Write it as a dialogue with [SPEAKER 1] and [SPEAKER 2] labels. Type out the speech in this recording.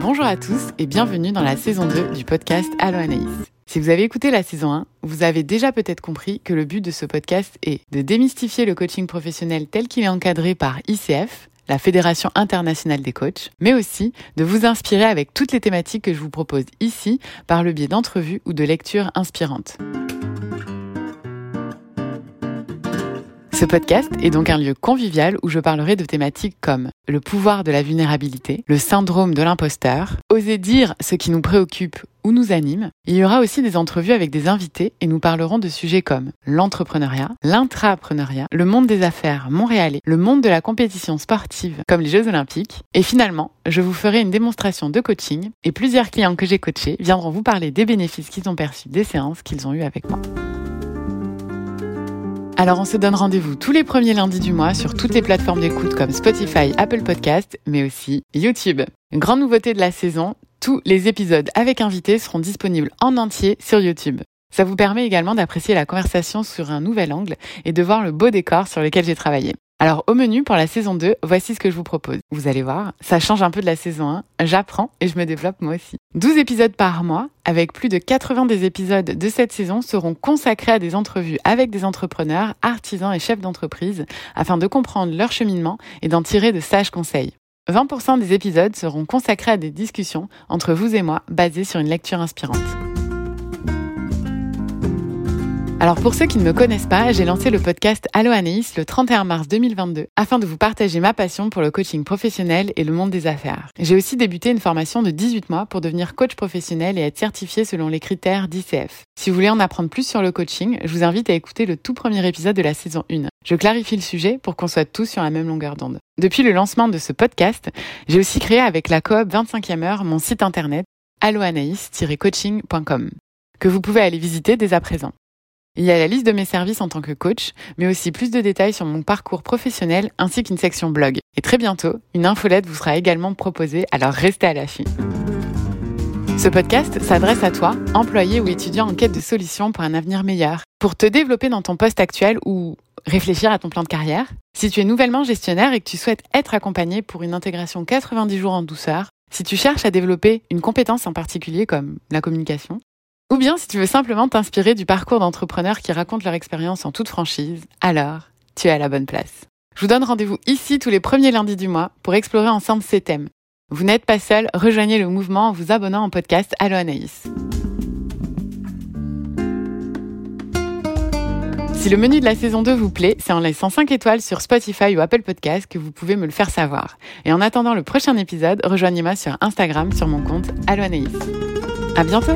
[SPEAKER 1] à tous et bienvenue dans la saison 2 du podcast Allo Anaïs. Si vous avez écouté la saison 1, vous avez déjà peut-être compris que le but de ce podcast est de démystifier le coaching professionnel tel qu'il est encadré par ICF, la Fédération internationale des coachs, mais aussi de vous inspirer avec toutes les thématiques que je vous propose ici par le biais d'entrevues ou de lectures inspirantes. Ce podcast est donc un lieu convivial où je parlerai de thématiques comme le pouvoir de la vulnérabilité, le syndrome de l'imposteur, oser dire ce qui nous préoccupe ou nous anime. Il y aura aussi des entrevues avec des invités et nous parlerons de sujets comme l'entrepreneuriat, l'intrapreneuriat, le monde des affaires montréalais, le monde de la compétition sportive comme les Jeux olympiques. Et finalement, je vous ferai une démonstration de coaching et plusieurs clients que j'ai coachés viendront vous parler des bénéfices qu'ils ont perçus des séances qu'ils ont eues avec moi. Alors on se donne rendez-vous tous les premiers lundis du mois sur toutes les plateformes d'écoute comme Spotify, Apple Podcast, mais aussi YouTube. Grande nouveauté de la saison, tous les épisodes avec invités seront disponibles en entier sur YouTube. Ça vous permet également d'apprécier la conversation sur un nouvel angle et de voir le beau décor sur lequel j'ai travaillé. Alors au menu pour la saison 2, voici ce que je vous propose. Vous allez voir, ça change un peu de la saison 1, j'apprends et je me développe moi aussi. 12 épisodes par mois, avec plus de 80 des épisodes de cette saison seront consacrés à des entrevues avec des entrepreneurs, artisans et chefs d'entreprise afin de comprendre leur cheminement et d'en tirer de sages conseils. 20% des épisodes seront consacrés à des discussions entre vous et moi basées sur une lecture inspirante. Alors pour ceux qui ne me connaissent pas, j'ai lancé le podcast Allo Anaïs le 31 mars 2022 afin de vous partager ma passion pour le coaching professionnel et le monde des affaires. J'ai aussi débuté une formation de 18 mois pour devenir coach professionnel et être certifié selon les critères d'ICF. Si vous voulez en apprendre plus sur le coaching, je vous invite à écouter le tout premier épisode de la saison 1. Je clarifie le sujet pour qu'on soit tous sur la même longueur d'onde. Depuis le lancement de ce podcast, j'ai aussi créé avec la coop 25e heure mon site internet alloanaïs-coaching.com que vous pouvez aller visiter dès à présent. Il y a la liste de mes services en tant que coach, mais aussi plus de détails sur mon parcours professionnel ainsi qu'une section blog. Et très bientôt, une infolette vous sera également proposée, alors restez à l'affût. Ce podcast s'adresse à toi, employé ou étudiant en quête de solutions pour un avenir meilleur, pour te développer dans ton poste actuel ou réfléchir à ton plan de carrière. Si tu es nouvellement gestionnaire et que tu souhaites être accompagné pour une intégration 90 jours en douceur, si tu cherches à développer une compétence en particulier comme la communication, ou bien si tu veux simplement t'inspirer du parcours d'entrepreneurs qui racontent leur expérience en toute franchise, alors tu es à la bonne place. Je vous donne rendez-vous ici tous les premiers lundis du mois pour explorer ensemble ces thèmes. Vous n'êtes pas seul, rejoignez le mouvement en vous abonnant au podcast Allo Anaïs. Si le menu de la saison 2 vous plaît, c'est en laissant 5 étoiles sur Spotify ou Apple Podcast que vous pouvez me le faire savoir. Et en attendant le prochain épisode, rejoignez-moi sur Instagram sur mon compte Allo Anaïs. À bientôt!